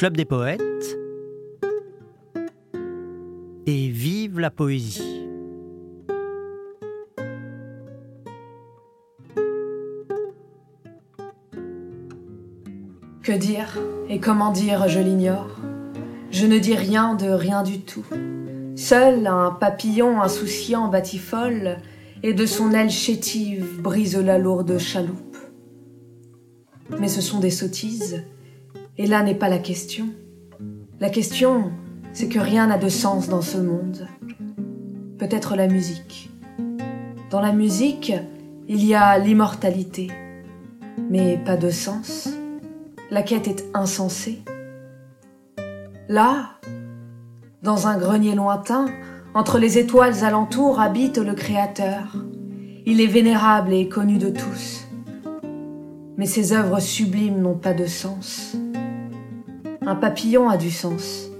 Club des poètes et vive la poésie. Que dire et comment dire, je l'ignore. Je ne dis rien de rien du tout. Seul un papillon insouciant batifole et de son aile chétive brise la lourde chaloupe. Mais ce sont des sottises, et là n'est pas la question. La question, c'est que rien n'a de sens dans ce monde. Peut-être la musique. Dans la musique, il y a l'immortalité, mais pas de sens. La quête est insensée. Là, dans un grenier lointain, entre les étoiles alentours habite le Créateur. Il est vénérable et connu de tous. Mais ses œuvres sublimes n'ont pas de sens. Un papillon a du sens.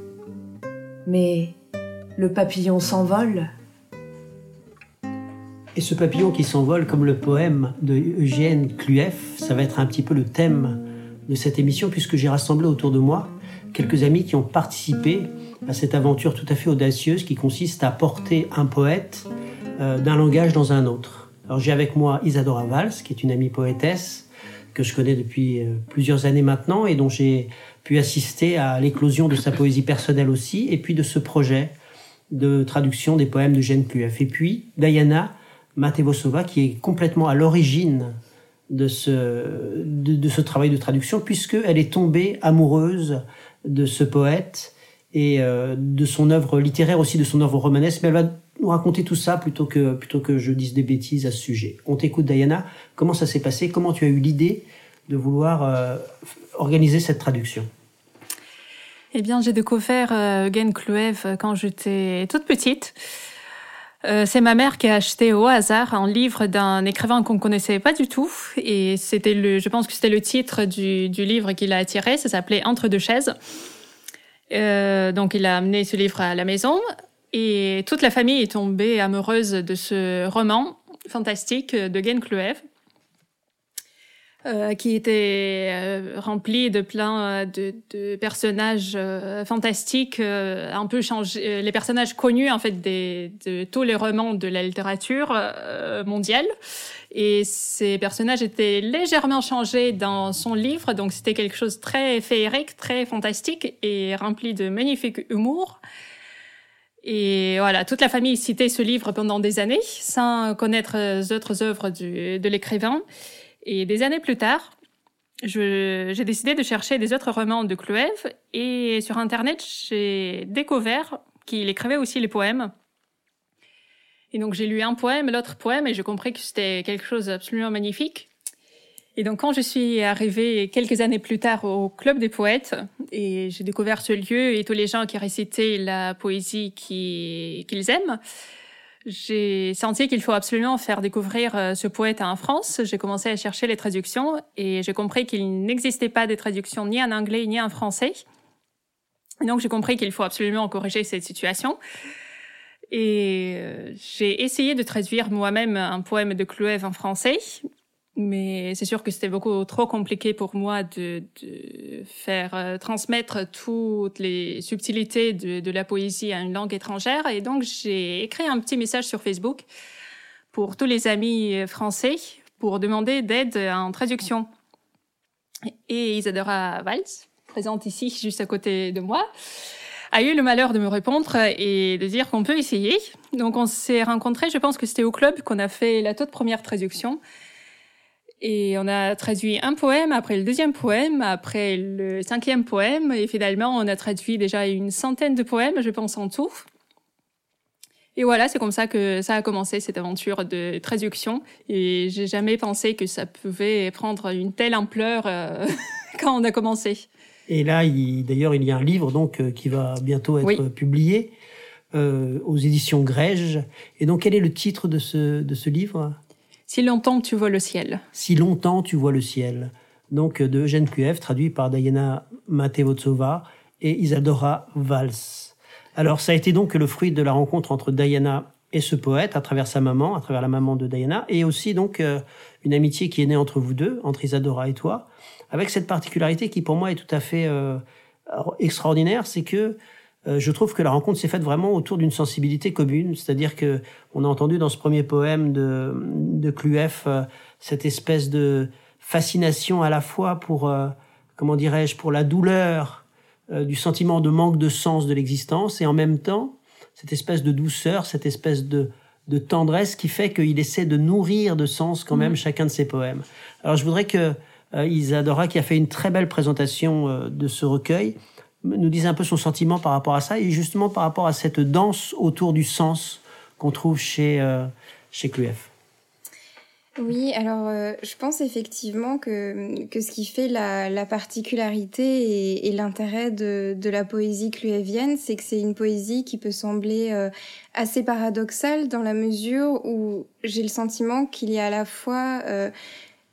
Mais le papillon s'envole. Et ce papillon qui s'envole, comme le poème de Eugène Clueff, ça va être un petit peu le thème de cette émission, puisque j'ai rassemblé autour de moi quelques amis qui ont participé à cette aventure tout à fait audacieuse qui consiste à porter un poète euh, d'un langage dans un autre. Alors j'ai avec moi Isadora Valls, qui est une amie poétesse que je connais depuis euh, plusieurs années maintenant et dont j'ai pu assister à l'éclosion de sa poésie personnelle aussi, et puis de ce projet de traduction des poèmes de Jeanne Puef. Et puis Diana Matevosova, qui est complètement à l'origine de ce, de, ce travail de traduction, puisqu'elle est tombée amoureuse de ce poète et euh, de son œuvre littéraire aussi, de son œuvre romanesque. Mais elle va nous raconter tout ça plutôt que, plutôt que je dise des bêtises à ce sujet. On t'écoute, Diana. Comment ça s'est passé? Comment tu as eu l'idée de vouloir euh, organiser cette traduction Eh bien, j'ai découvert euh, Eugen Clouev quand j'étais toute petite. Euh, c'est ma mère qui a acheté au hasard un livre d'un écrivain qu'on connaissait pas du tout et c'était le, je pense que c'était le titre du, du livre qui l'a attiré. Ça s'appelait Entre deux chaises. Euh, donc il a amené ce livre à la maison et toute la famille est tombée amoureuse de ce roman fantastique de Gen Kluev. Euh, qui était euh, rempli de plein de, de personnages euh, fantastiques, euh, un peu changés, les personnages connus en fait des, de tous les romans de la littérature mondiale. Et ces personnages étaient légèrement changés dans son livre, donc c'était quelque chose de très féerique, très fantastique et rempli de magnifique humour. Et voilà, toute la famille citait ce livre pendant des années, sans connaître les autres œuvres du, de l'écrivain. Et des années plus tard, j'ai décidé de chercher des autres romans de Cloev et sur Internet, j'ai découvert qu'il écrivait aussi les poèmes. Et donc j'ai lu un poème, l'autre poème, et j'ai compris que c'était quelque chose d'absolument magnifique. Et donc quand je suis arrivée quelques années plus tard au Club des poètes, et j'ai découvert ce lieu et tous les gens qui récitaient la poésie qu'ils aiment, j'ai senti qu'il faut absolument faire découvrir euh, ce poète en France. J'ai commencé à chercher les traductions et j'ai compris qu'il n'existait pas de traduction ni en anglais ni en français. Donc j'ai compris qu'il faut absolument corriger cette situation. Et euh, j'ai essayé de traduire moi-même un poème de Clouev en français, mais c'est sûr que c'était beaucoup trop compliqué pour moi de, de faire euh, transmettre toutes les subtilités de, de, la poésie à une langue étrangère. Et donc, j'ai écrit un petit message sur Facebook pour tous les amis français pour demander d'aide en traduction. Et Isadora Valls, présente ici juste à côté de moi, a eu le malheur de me répondre et de dire qu'on peut essayer. Donc, on s'est rencontrés, je pense que c'était au club qu'on a fait la toute première traduction. Et on a traduit un poème, après le deuxième poème, après le cinquième poème, et finalement on a traduit déjà une centaine de poèmes, je pense en tout. Et voilà, c'est comme ça que ça a commencé cette aventure de traduction. Et j'ai jamais pensé que ça pouvait prendre une telle ampleur euh, quand on a commencé. Et là, d'ailleurs, il y a un livre donc euh, qui va bientôt être oui. publié euh, aux éditions Grège. Et donc, quel est le titre de ce, de ce livre? Si longtemps tu vois le ciel. Si longtemps tu vois le ciel. Donc de Eugène traduit par Diana Matevotsova et Isadora Valls. Alors ça a été donc le fruit de la rencontre entre Diana et ce poète à travers sa maman, à travers la maman de Diana, et aussi donc euh, une amitié qui est née entre vous deux, entre Isadora et toi, avec cette particularité qui pour moi est tout à fait euh, extraordinaire, c'est que je trouve que la rencontre s'est faite vraiment autour d'une sensibilité commune, c'est-à-dire que on a entendu dans ce premier poème de, de Cluef cette espèce de fascination à la fois pour, comment dirais-je, pour la douleur du sentiment de manque de sens de l'existence et en même temps cette espèce de douceur, cette espèce de, de tendresse qui fait qu'il essaie de nourrir de sens quand même mm. chacun de ses poèmes. Alors je voudrais que euh, Isadora, qui a fait une très belle présentation euh, de ce recueil, nous dise un peu son sentiment par rapport à ça et justement par rapport à cette danse autour du sens qu'on trouve chez, euh, chez Cluef. Oui, alors euh, je pense effectivement que, que ce qui fait la, la particularité et, l'intérêt de, de la poésie cluévienne, c'est que c'est une poésie qui peut sembler euh, assez paradoxale dans la mesure où j'ai le sentiment qu'il y a à la fois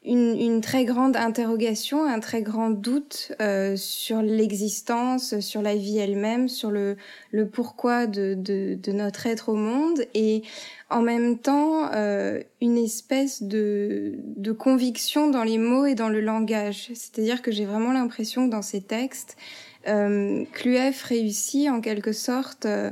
une, une, très grande interrogation, un très grand doute euh, sur l'existence, sur la vie elle-même, sur le, le pourquoi de, de, de, notre être au monde, et en même temps euh, une espèce de, de conviction dans les mots et dans le langage. C'est-à-dire que j'ai vraiment l'impression que dans ces textes, euh, réussit en quelque sorte euh,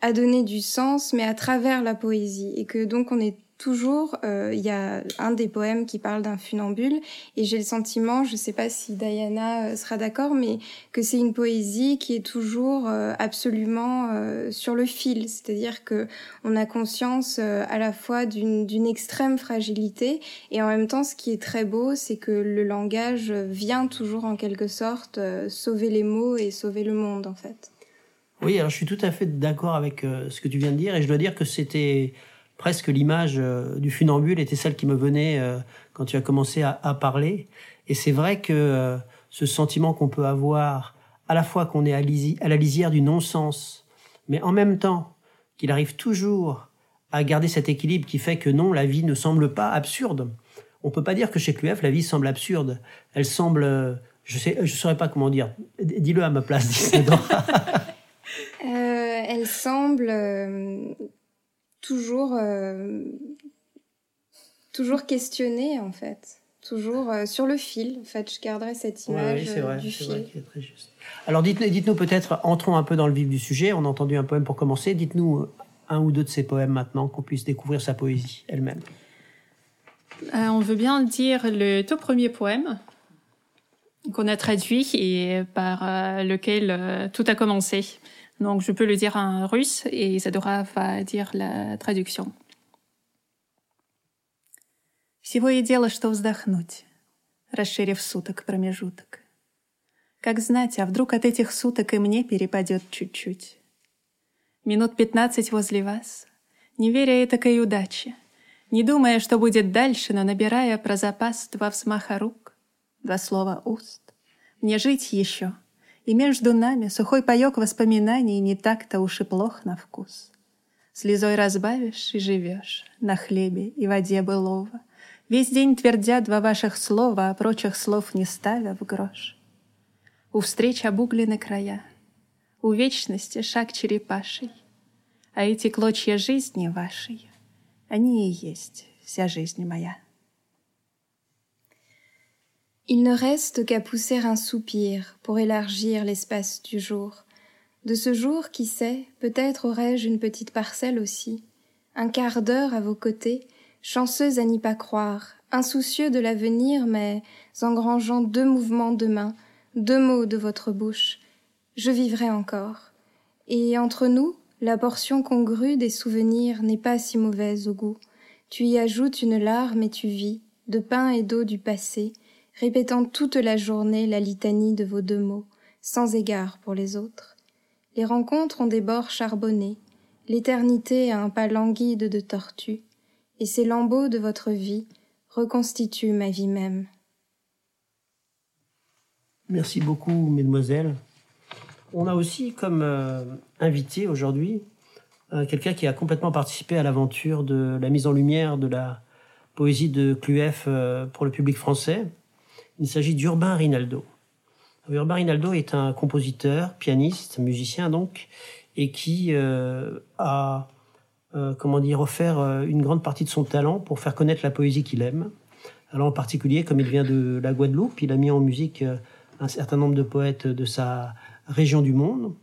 à donner du sens, mais à travers la poésie, et que donc on est toujours, euh, il y a un des poèmes qui parle d'un funambule, et j'ai le sentiment, je ne sais pas si Diana euh, sera d'accord, mais que c'est une poésie qui est toujours euh, absolument sur le fil, c'est-à-dire que on a conscience à la fois d'une extrême fragilité, et en même temps, ce qui est très beau, c'est que le langage vient toujours en quelque sorte sauver les mots et sauver le monde, en fait. Oui, alors je suis tout à fait d'accord avec ce que tu viens de dire, et je dois dire que c'était presque l'image euh, du funambule était celle qui me venait euh, quand tu as commencé à, parler. Et c'est vrai que euh, ce sentiment qu'on peut avoir, à la fois qu'on est à, à, la lisière du non-sens, mais en même temps qu'il arrive toujours à garder cet équilibre qui fait que non, la vie ne semble pas absurde. On peut pas dire que chez Cluef, la vie semble absurde. Elle semble, je sais, je saurais pas comment dire. Dis-le à ma place, dis elle semble toujours, euh, toujours questionner en fait, toujours euh, sur le fil. En fait, je garderai cette image euh, du fil. Vrai très juste. Alors dites-nous dites peut-être, entrons un peu dans le vif du sujet. On a entendu un poème pour commencer. Dites-nous un ou deux de ces poèmes maintenant, qu'on puisse découvrir sa poésie elle-même. on veut bien dire le tout premier poème qu'on a traduit et par lequel tout a commencé. Donc je peux le dire en russe et Isadora va dire la traduction. Всего и дело, что вздохнуть, расширив суток промежуток. Как знать, а вдруг от этих суток и мне перепадет чуть-чуть. Минут пятнадцать возле вас, не веря этакой удаче, не думая, что будет дальше, но набирая про запас два взмаха рук, два слова уст. Мне жить еще — и между нами сухой паёк воспоминаний не так-то уж и плох на вкус. Слезой разбавишь и живешь на хлебе и воде былого, Весь день твердя два ваших слова, а прочих слов не ставя в грош. У встреч обуглены края, у вечности шаг черепаший, А эти клочья жизни вашей, они и есть вся жизнь моя. Il ne reste qu'à pousser un soupir pour élargir l'espace du jour. De ce jour, qui sait, peut-être aurais-je une petite parcelle aussi, un quart d'heure à vos côtés, chanceuse à n'y pas croire, insoucieux de l'avenir, mais engrangeant deux mouvements de main, deux mots de votre bouche. Je vivrai encore. Et entre nous, la portion congrue des souvenirs n'est pas si mauvaise au goût. Tu y ajoutes une larme et tu vis, de pain et d'eau du passé, répétant toute la journée la litanie de vos deux mots, sans égard pour les autres. Les rencontres ont des bords charbonnés, l'éternité a un pas languide de tortue, et ces lambeaux de votre vie reconstituent ma vie même. Merci beaucoup, mesdemoiselles. On a aussi comme euh, invité aujourd'hui euh, quelqu'un qui a complètement participé à l'aventure de la mise en lumière de la poésie de Cluef euh, pour le public français. Il s'agit d'Urbain Rinaldo. Urbain Rinaldo est un compositeur, pianiste, musicien donc, et qui euh, a, euh, comment dire, offert euh, une grande partie de son talent pour faire connaître la poésie qu'il aime. Alors en particulier, comme il vient de la Guadeloupe, il a mis en musique un certain nombre de poètes de sa régions du monde,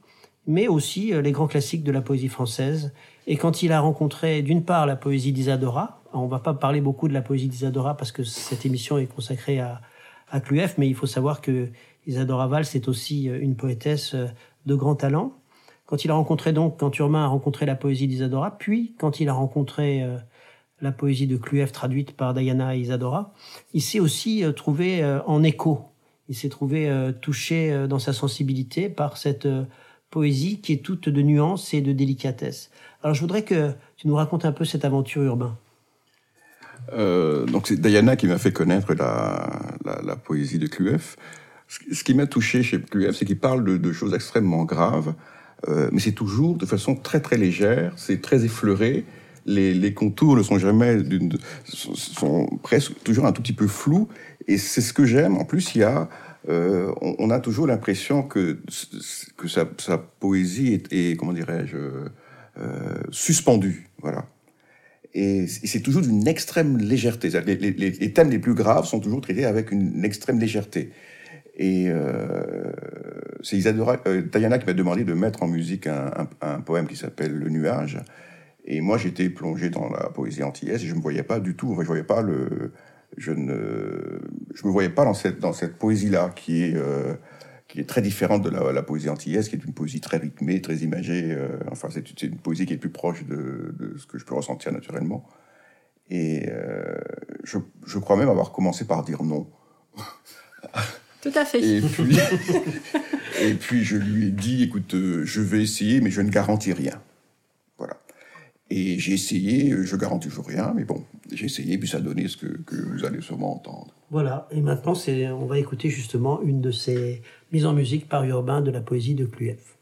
mais aussi les grands classiques de la poésie française. Et quand il a rencontré d'une part la poésie d'Isadora, on va pas parler beaucoup de la poésie d'Isadora parce que cette émission est consacrée à, à Cluef, mais il faut savoir que Isadora Valls est aussi une poétesse de grand talent. Quand il a rencontré donc, quand Urbain a rencontré la poésie d'Isadora, puis quand il a rencontré euh, la poésie de Cluev traduite par Diana et Isadora, il s'est aussi euh, trouvé euh, en écho. Il s'est trouvé touché dans sa sensibilité par cette poésie qui est toute de nuances et de délicatesse. Alors je voudrais que tu nous racontes un peu cette aventure urbain. donc c'est Diana qui m'a fait connaître la, poésie de Cluev. Ce qui m'a touché chez Cluev, c'est qu'il parle de, choses extrêmement graves, euh, mais c'est toujours de façon très très légère, c'est très effleuré. Les, contours ne sont jamais sont presque toujours un tout petit peu flous et c'est ce que j'aime. En plus, il y a euh, on, a toujours l'impression que que sa, poésie est, comment dirais-je euh, suspendue, voilà. Et c'est toujours d'une extrême légèreté. Les, thèmes les plus graves sont toujours traités avec une extrême légèreté. Et euh, c'est Isadora, euh, qui m'a demandé de mettre en musique un, poème qui s'appelle Le Nuage. Et moi, j'étais plongé dans la poésie antillaise et je me voyais pas du tout. je voyais pas le, je ne, je me voyais pas dans cette dans cette poésie-là qui est euh, qui est très différente de la, la, poésie antillaise, qui est une poésie très rythmée, très imagée. Euh, enfin, c'est une poésie qui est plus proche de, de, ce que je peux ressentir naturellement. Et euh, je, je crois même avoir commencé par dire non. Tout à fait. Et puis, et puis je lui ai dit, écoute, euh, je vais essayer, mais je ne garantis rien. Voilà. Et j'ai essayé, je garantis toujours rien, mais bon, j'ai essayé, puis ça a donné ce que, que vous allez sûrement entendre. Voilà, et maintenant, on va écouter justement une de ces mises en musique par Urbain de la poésie de Clueff.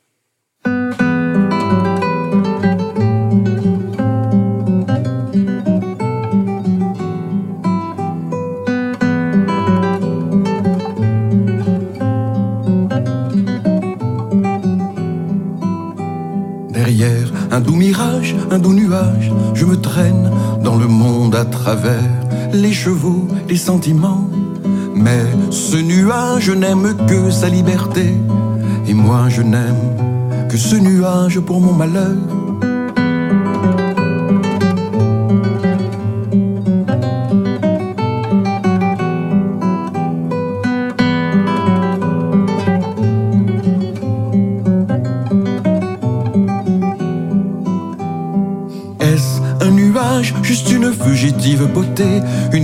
Un doux nuage, je me traîne dans le monde à travers les chevaux, les sentiments. Mais ce nuage n'aime que sa liberté, et moi je n'aime que ce nuage pour mon malheur.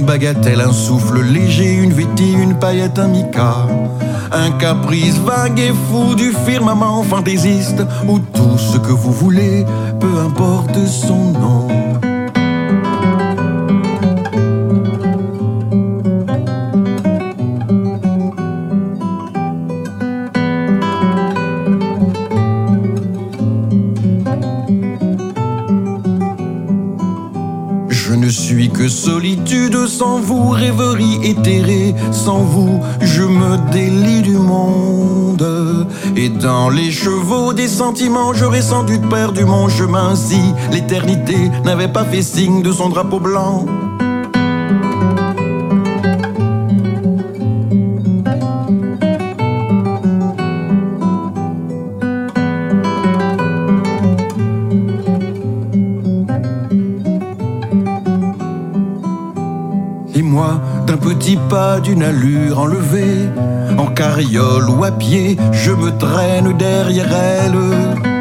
Bagatelle, un souffle léger, une vétille, une paillette, un mica. Un caprice vague et fou du firmament fantaisiste, ou tout ce que vous voulez, peu importe son nom. Solitude sans vous, rêverie éthérée sans vous, je me délie du monde. Et dans les chevaux des sentiments, j'aurais sans doute perdu mon chemin si l'éternité n'avait pas fait signe de son drapeau blanc. Pas d'une allure enlevée, en carriole ou à pied, je me traîne derrière elle.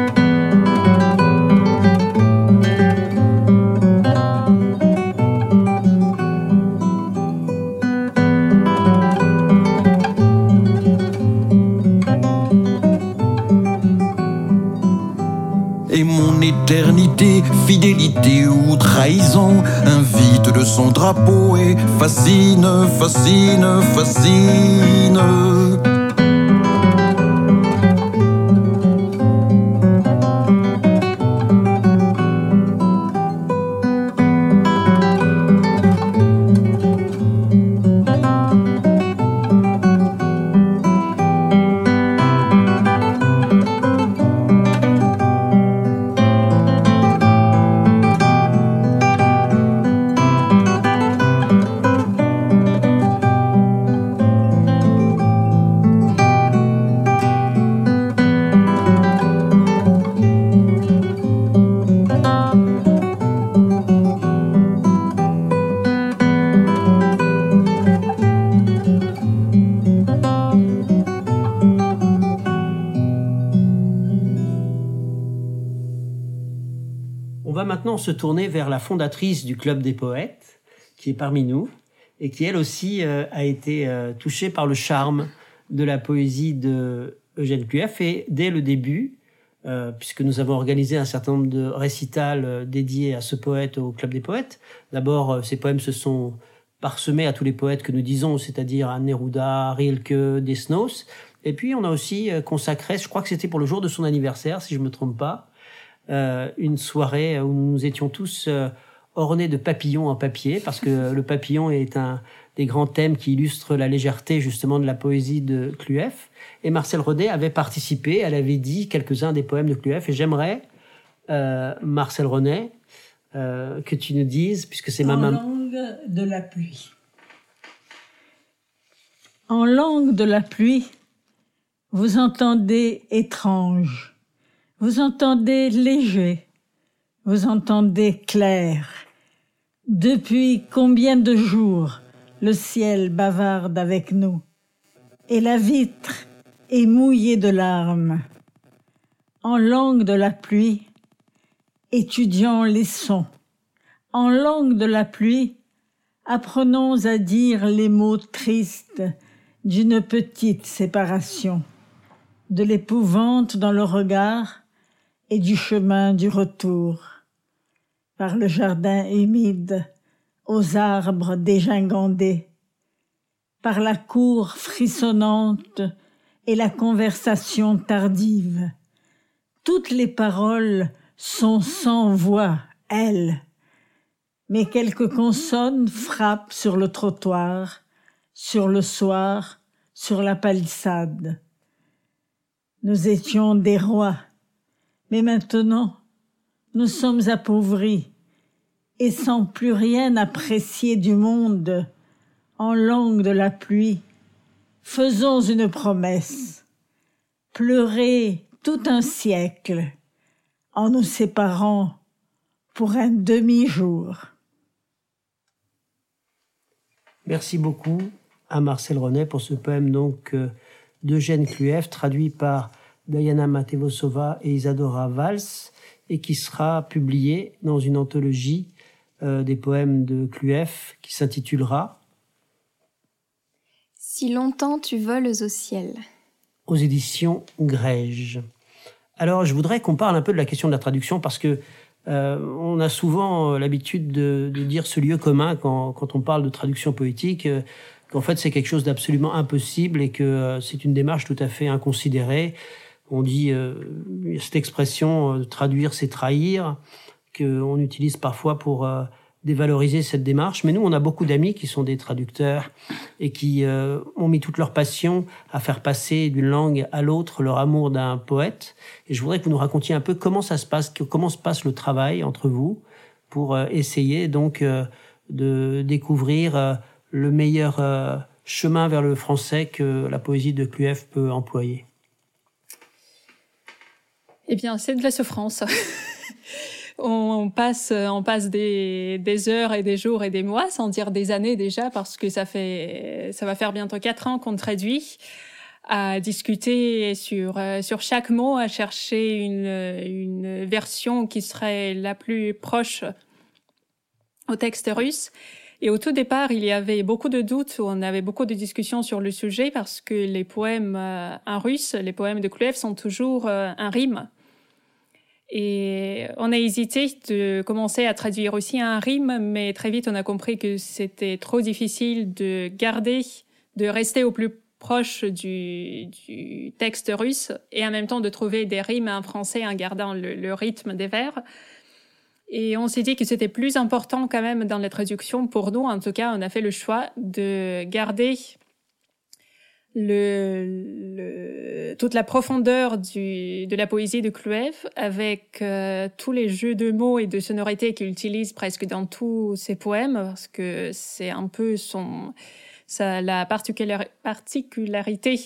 Éternité, fidélité ou trahison, invite de son drapeau et fascine, fascine, fascine. Maintenant se tourner vers la fondatrice du Club des poètes, qui est parmi nous, et qui elle aussi euh, a été euh, touchée par le charme de la poésie de Eugène Clueff. Et dès le début, euh, puisque nous avons organisé un certain nombre de récitals dédiés à ce poète au Club des poètes, d'abord, ces poèmes se sont parsemés à tous les poètes que nous disons, c'est-à-dire à Neruda, Rilke, Desnos. Et puis, on a aussi consacré, je crois que c'était pour le jour de son anniversaire, si je me trompe pas, une soirée où nous étions tous orné de papillons en papier, parce que le papillon est un des grands thèmes qui illustre la légèreté justement de la poésie de Clueff. Et Marcel Redet avait participé, elle avait dit quelques-uns des poèmes de Clueff. Et j'aimerais, euh, Marcel René, euh, que tu nous dises, puisque c'est ma maman. En langue de la pluie. En langue de la pluie, vous entendez étrange, vous entendez léger, vous entendez clair, depuis combien de jours le ciel bavarde avec nous et la vitre est mouillée de larmes? En langue de la pluie, étudiant les sons. En langue de la pluie, apprenons à dire les mots tristes d'une petite séparation, de l'épouvante dans le regard et du chemin du retour par le jardin humide, aux arbres dégingandés, par la cour frissonnante et la conversation tardive. Toutes les paroles sont sans voix, elles, mais quelques consonnes frappent sur le trottoir, sur le soir, sur la palissade. Nous étions des rois, mais maintenant nous sommes appauvris et sans plus rien apprécier du monde en langue de la pluie. Faisons une promesse. Pleurer tout un siècle en nous séparant pour un demi-jour. Merci beaucoup à Marcel René pour ce poème donc euh, d'Eugène Clueff, traduit par Diana Matevosova et Isadora Valls et qui sera publié dans une anthologie euh, des poèmes de Clueff qui s'intitulera Si longtemps tu voles au ciel aux éditions Grège. Alors je voudrais qu'on parle un peu de la question de la traduction parce que euh, on a souvent euh, l'habitude de, dire ce lieu commun quand, quand, on parle de traduction poétique, qu'en fait c'est quelque chose d'absolument impossible et que c'est une démarche tout à fait inconsidérée on dit euh, cette expression euh, traduire c'est trahir qu'on utilise parfois pour euh, dévaloriser cette démarche. Mais nous, on a beaucoup d'amis qui sont des traducteurs et qui ont mis toute leur passion à faire passer d'une langue à l'autre leur amour d'un poète. Et je voudrais que vous nous racontiez un peu comment ça se passe, comment se passe le travail entre vous pour essayer donc de découvrir le meilleur chemin vers le français que la poésie de Clueff peut employer. Eh bien, c'est de la souffrance. on passe, on passe des, des, heures et des jours et des mois, sans dire des années déjà, parce que ça fait, ça va faire bientôt quatre ans qu'on traduit, à discuter sur sur chaque mot, à chercher une une version qui serait la plus proche au texte russe. Et au tout départ, il y avait beaucoup de doutes, on avait beaucoup de discussions sur le sujet parce que les poèmes euh, en russe, les poèmes de Kluev sont toujours euh, un rime. Et on a hésité de commencer à traduire aussi un rime, mais très vite on a compris que c'était trop difficile de garder, de rester au plus proche du, du, texte russe et en même temps de trouver des rimes en français en gardant le, le rythme des vers. Et on s'est dit que c'était plus important quand même dans la traduction pour nous. En tout cas, on a fait le choix de garder le, toute la profondeur du, de la poésie de Cluev avec euh, tous les jeux de mots et de sonorités qu'il utilise presque dans tous ses poèmes parce que c'est un peu son ça, la particularité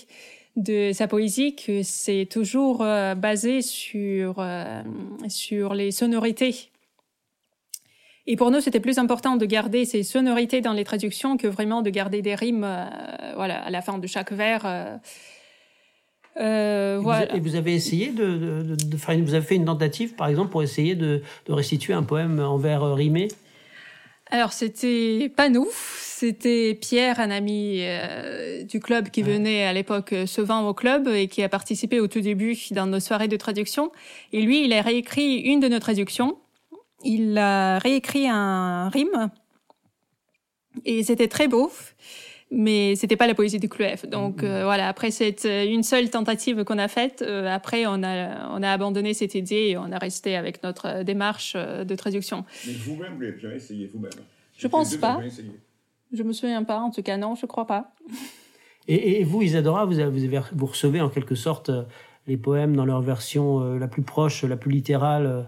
de sa poésie que c'est toujours euh, basé sur euh, sur les sonorités et pour nous, c'était plus important de garder ces sonorités dans les traductions que vraiment de garder des rimes, euh, voilà, à la fin de chaque vers. Euh, Euh, Et voilà. Vous, et vous avez essayé de, de, de faire une, vous avez fait une tentative, par exemple, pour essayer de, de restituer un poème en vers euh, rimés Alors, c'était pas nous, c'était Pierre, un ami euh, du club qui venait à l'époque souvent au club et qui a participé au tout début dans nos soirées de traduction. Et lui, il a réécrit une de nos traductions. Il a réécrit un rime et c'était très beau. Mais c'était pas la poésie du Cluef. Donc euh, voilà, après c'est une seule tentative qu'on a faite. Euh, après, on a on a abandonné cette idée et on a resté avec notre euh, démarche euh, de traduction. Mais vous-même, vous l'avez jamais essayé vous-même Je pense pas. Je me souviens pas, en tout cas non, je crois pas. Et, et vous, Isadora, vous, avez, vous, recevez en quelque sorte euh, les poèmes dans leur version euh, la plus proche, la plus littérale, euh,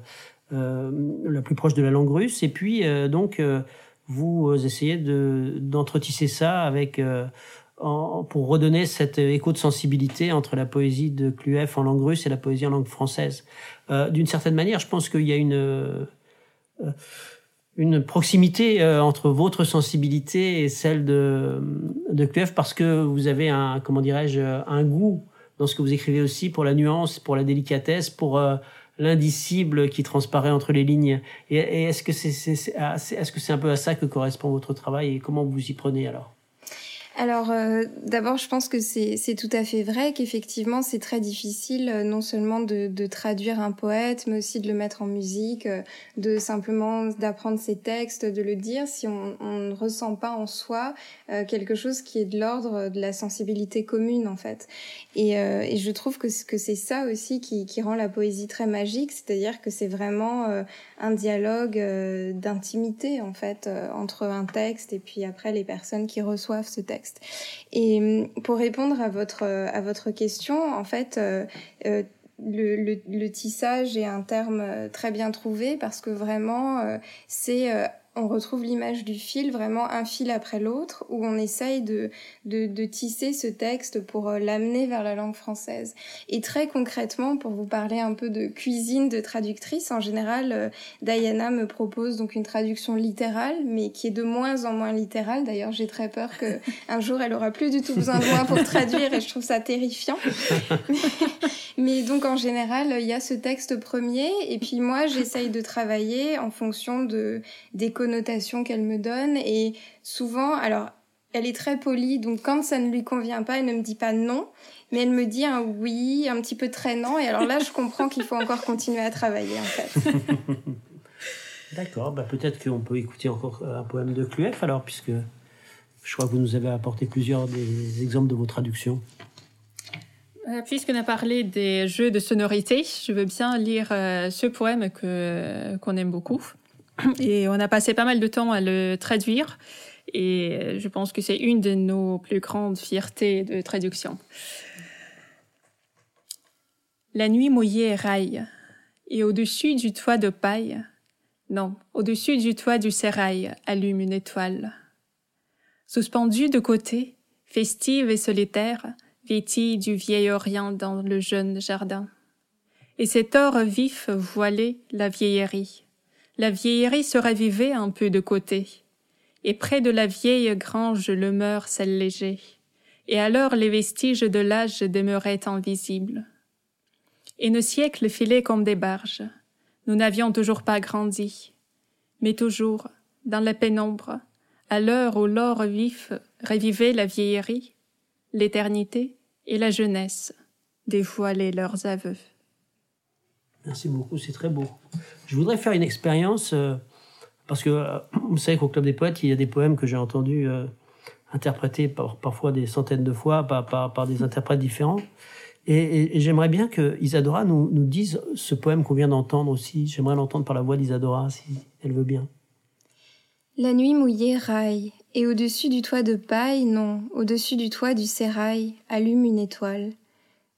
la plus proche de la langue russe. Et puis, euh, donc, euh, vous euh, essayez de, d'entretisser ça avec, euh, en- pour redonner cet écho de sensibilité entre la poésie de Cluef en langue russe et la poésie en langue française. Euh, d'une certaine manière, je pense qu'il y a une... euh, une proximité euh, entre votre sensibilité et celle de, de parce que vous avez un, comment dirais-je, un goût dans ce que vous écrivez aussi pour la nuance, pour la délicatesse, pour euh, l'indicible qui transparaît entre les lignes. Et, est-ce que c'est, est-ce que c'est un peu à ça que correspond votre travail et comment vous y prenez alors? Alors, euh, d'abord, je pense que c'est tout à fait vrai qu'effectivement, c'est très difficile euh, non seulement de, de traduire un poète, mais aussi de le mettre en musique, euh, de simplement d'apprendre ses textes, de le dire, si on, on ne ressent pas en soi euh, quelque chose qui est de l'ordre de la sensibilité commune, en fait. Et, et je trouve que, c'est ça aussi qui, qui rend la poésie très magique, c'est-à-dire que c'est vraiment un dialogue d'intimité, en fait, entre un texte et puis après les personnes qui reçoivent ce texte. Et hum, pour répondre à votre, euh, à votre question, en fait, euh, euh, le, tissage est un terme euh, très bien trouvé parce que vraiment, euh, c'est euh, on retrouve l'image du fil, vraiment un fil après l'autre, où on essaye de, de, de tisser ce texte pour euh, l'amener vers la langue française. Et très concrètement, pour vous parler un peu de cuisine de traductrice, en général, euh, Diana me propose donc une traduction littérale, mais qui est de moins en moins littérale. D'ailleurs, j'ai très peur que un jour elle aura plus du tout besoin de moi pour traduire, et je trouve ça terrifiant. mais donc en général, il y a ce texte premier, et puis moi, j'essaye de travailler en fonction de des connotations qu'elle me donne, et souvent, alors. Elle est très polie, donc quand ça ne lui convient pas, elle ne me dit pas non, mais elle me dit un oui, un petit peu traînant, et alors là, je comprends qu'il faut encore continuer à travailler, en fait. D'accord, bah peut-être qu'on peut écouter encore un poème de Cluef alors, puisque je crois que vous nous avez apporté plusieurs des exemples de vos traductions. Euh, Puisqu'on a parlé des jeux de sonorité, je veux bien lire euh, ce poème que qu'on aime beaucoup. Et on a passé pas mal de temps à le traduire. Et euh, je pense que c'est une de nos plus grandes fiertés de traduction. La nuit mouillée raille, et au-dessus du toit de paille, non, au-dessus du toit du sérail allume une étoile. Suspendue de côté, festive et solitaire, vêtie du vieil Orient dans le jeune jardin. Et cet or vif voilait la vieillerie. La vieillerie se ravivait un peu de côté. Et près de la vieille grange le meur s'allégeait. Et alors les vestiges de l'âge demeuraient invisibles. Et nos siècles filaient comme des barges. Nous n'avions toujours pas grandi. Mais toujours, dans la pénombre, à l'heure où l'or vif revivait la vieillerie, l'éternité et la jeunesse dévoilaient leurs aveux. Merci beaucoup, c'est très beau. Je voudrais faire une expérience, euh, parce que euh, vous savez qu'au Club des Poètes, il y a des poèmes que j'ai entendus euh, interprétés par, parfois des centaines de fois par, par, par des interprètes différents. Et, j'aimerais bien que Isadora nous, nous dise ce poème qu'on vient d'entendre aussi. J'aimerais l'entendre par la voix d'Isadora, si elle veut bien. La nuit mouillée raille, et au-dessus du toit de paille, non, au-dessus du toit du sérail, allume une étoile.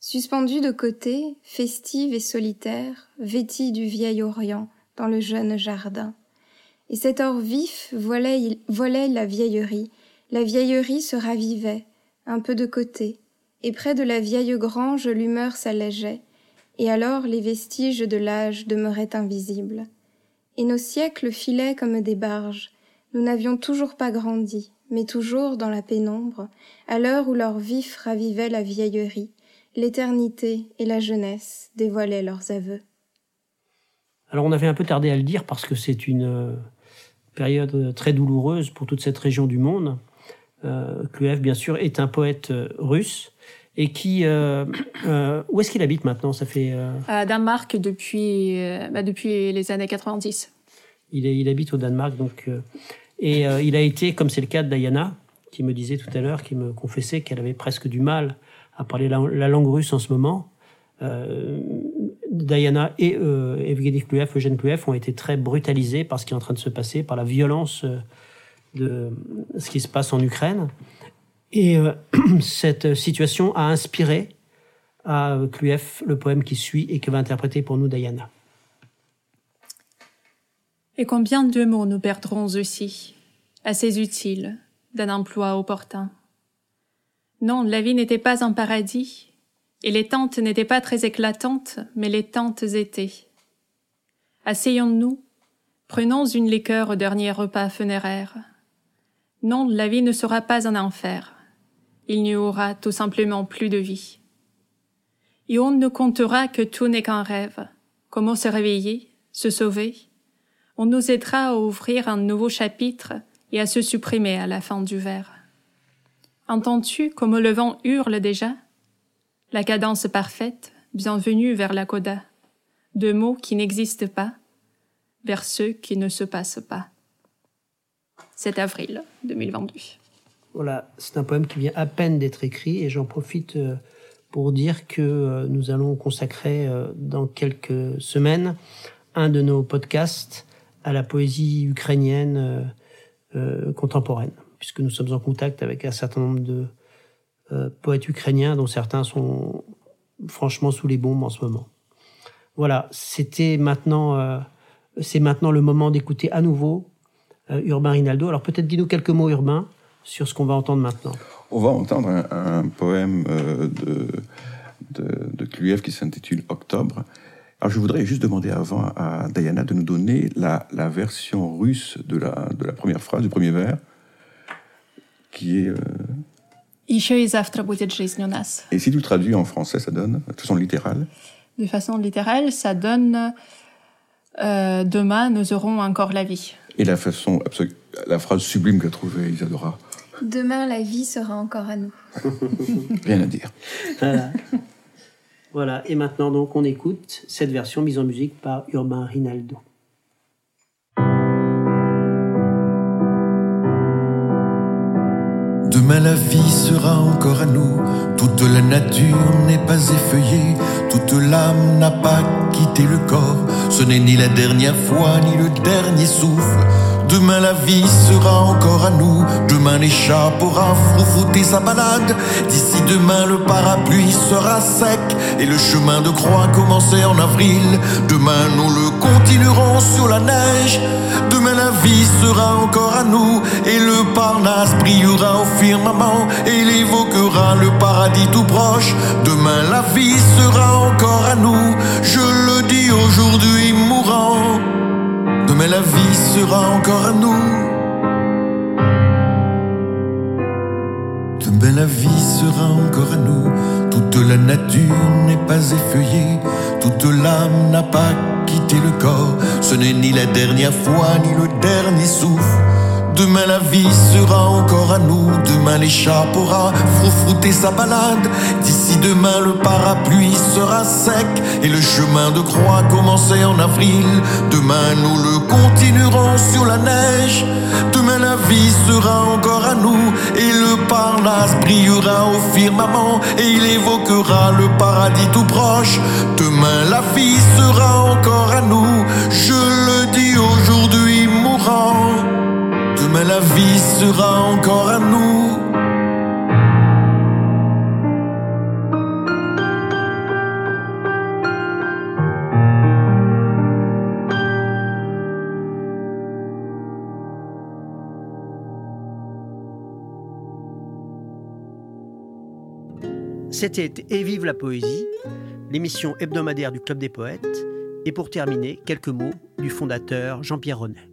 Suspendue de côté, festive et solitaire, vêtie du vieil Orient, dans le jeune jardin. Et cet or vif volait, la vieillerie, la vieillerie se ravivait, un peu de côté, et près de la vieille grange l'humeur s'allégeait, et alors les vestiges de l'âge demeuraient invisibles. Et nos siècles filaient comme des barges, nous n'avions toujours pas grandi, mais toujours dans la pénombre, à l'heure où leur vif ravivait la vieillerie, l'éternité et la jeunesse dévoilaient leurs aveux. Alors on avait un peu tardé à le dire parce que c'est une euh, période très douloureuse pour toute cette région du monde. Euh, bien sûr, est un poète euh, russe et qui euh, où est-ce qu'il habite maintenant? Ça fait à Danemark depuis bah, depuis les années 90. Il, est, il habite au Danemark donc et il a été comme c'est le cas de Diana qui me disait tout à l'heure, qui me confessait qu'elle avait presque du mal à parler la, langue russe en ce moment. Euh, Diana et euh, Evgeny Kluev, Eugène Kluev, ont été très brutalisés par ce qui est en train de se passer, par la violence euh, de ce qui se passe en Ukraine. Et euh, cette situation a inspiré à Kluev le poème qui suit et que va interpréter pour nous Diana. Et combien de mots nous perdrons aussi, assez utiles, d'un emploi opportun. Non, la vie n'était pas un paradis, et les tentes n'étaient pas très éclatantes, mais les tentes étaient. Asseyons-nous, prenons une liqueur au dernier repas funéraire. Non, la vie ne sera pas un enfer. Il n'y aura tout simplement plus de vie. Et on ne comptera que tout n'est qu'un rêve. Comment se réveiller, se sauver? On nous aidera à ouvrir un nouveau chapitre et à se supprimer à la fin du vers. Entends-tu comme le vent hurle déjà? La cadence parfaite, bienvenue vers la coda, de mots qui n'existent pas, vers ceux qui ne se passent pas. 7 avril 2022. Voilà, c'est un poème qui vient à peine d'être écrit et j'en profite euh, pour dire que euh, nous allons consacrer euh, dans quelques semaines un de nos podcasts à la poésie ukrainienne contemporaine, puisque nous sommes en contact avec un certain nombre de euh, poètes ukrainiens, dont certains sont franchement sous les bombes en ce moment. Voilà, c'était maintenant, euh, c'est maintenant le moment d'écouter à nouveau Urbain Rinaldo. Alors peut-être dis-nous quelques mots, Urbain, sur ce qu'on va entendre maintenant. On va entendre un, poème de, de, de qui s'intitule Octobre. Alors je voudrais juste demander avant à Diana de nous donner la, la version russe de la, de la première phrase, du premier vers, qui est... Euh... Et si tu traduis en français, ça donne, de façon littérale De façon littérale, ça donne euh, Demain, nous aurons encore la vie. Et la façon, la phrase sublime qu'a trouvée Isadora Demain, la vie sera encore à nous. Rien à dire. Voilà, et maintenant donc on écoute cette version mise en musique par Urbain Rinaldo. Demain la vie sera encore à nous, toute la nature n'est pas effeuillée, toute l'âme n'a pas quitté le corps, ce n'est ni la dernière fois ni le dernier souffle. Demain la vie sera encore à nous. Demain l'échappe aura froufouté sa balade. D'ici demain le parapluie sera sec et le chemin de croix commencé en avril. Demain nous le continuerons sur la neige. Demain la vie sera encore à nous et le Parnasse brillera au firmament et il évoquera le paradis tout proche. Demain la vie sera encore à nous. Je le dis aujourd'hui mourant. Demain la vie sera encore à nous. La vie sera encore à nous. Toute la nature n'est pas effeuillée, toute l'âme n'a pas quitté le corps. Ce n'est ni la dernière fois ni le dernier souffle. Demain la vie sera encore à nous, demain l'échappe aura froufrouté sa balade. D'ici demain le parapluie sera sec et le chemin de croix commencé en avril. Demain nous le continuerons sur la neige. Demain la vie sera encore à nous et le Parnasse brillera au firmament et il évoquera le paradis tout proche. Demain la vie sera encore à nous, la vie sera encore à nous. C'était Et vive la poésie, l'émission hebdomadaire du Club des poètes, et pour terminer, quelques mots du fondateur Jean-Pierre Renet.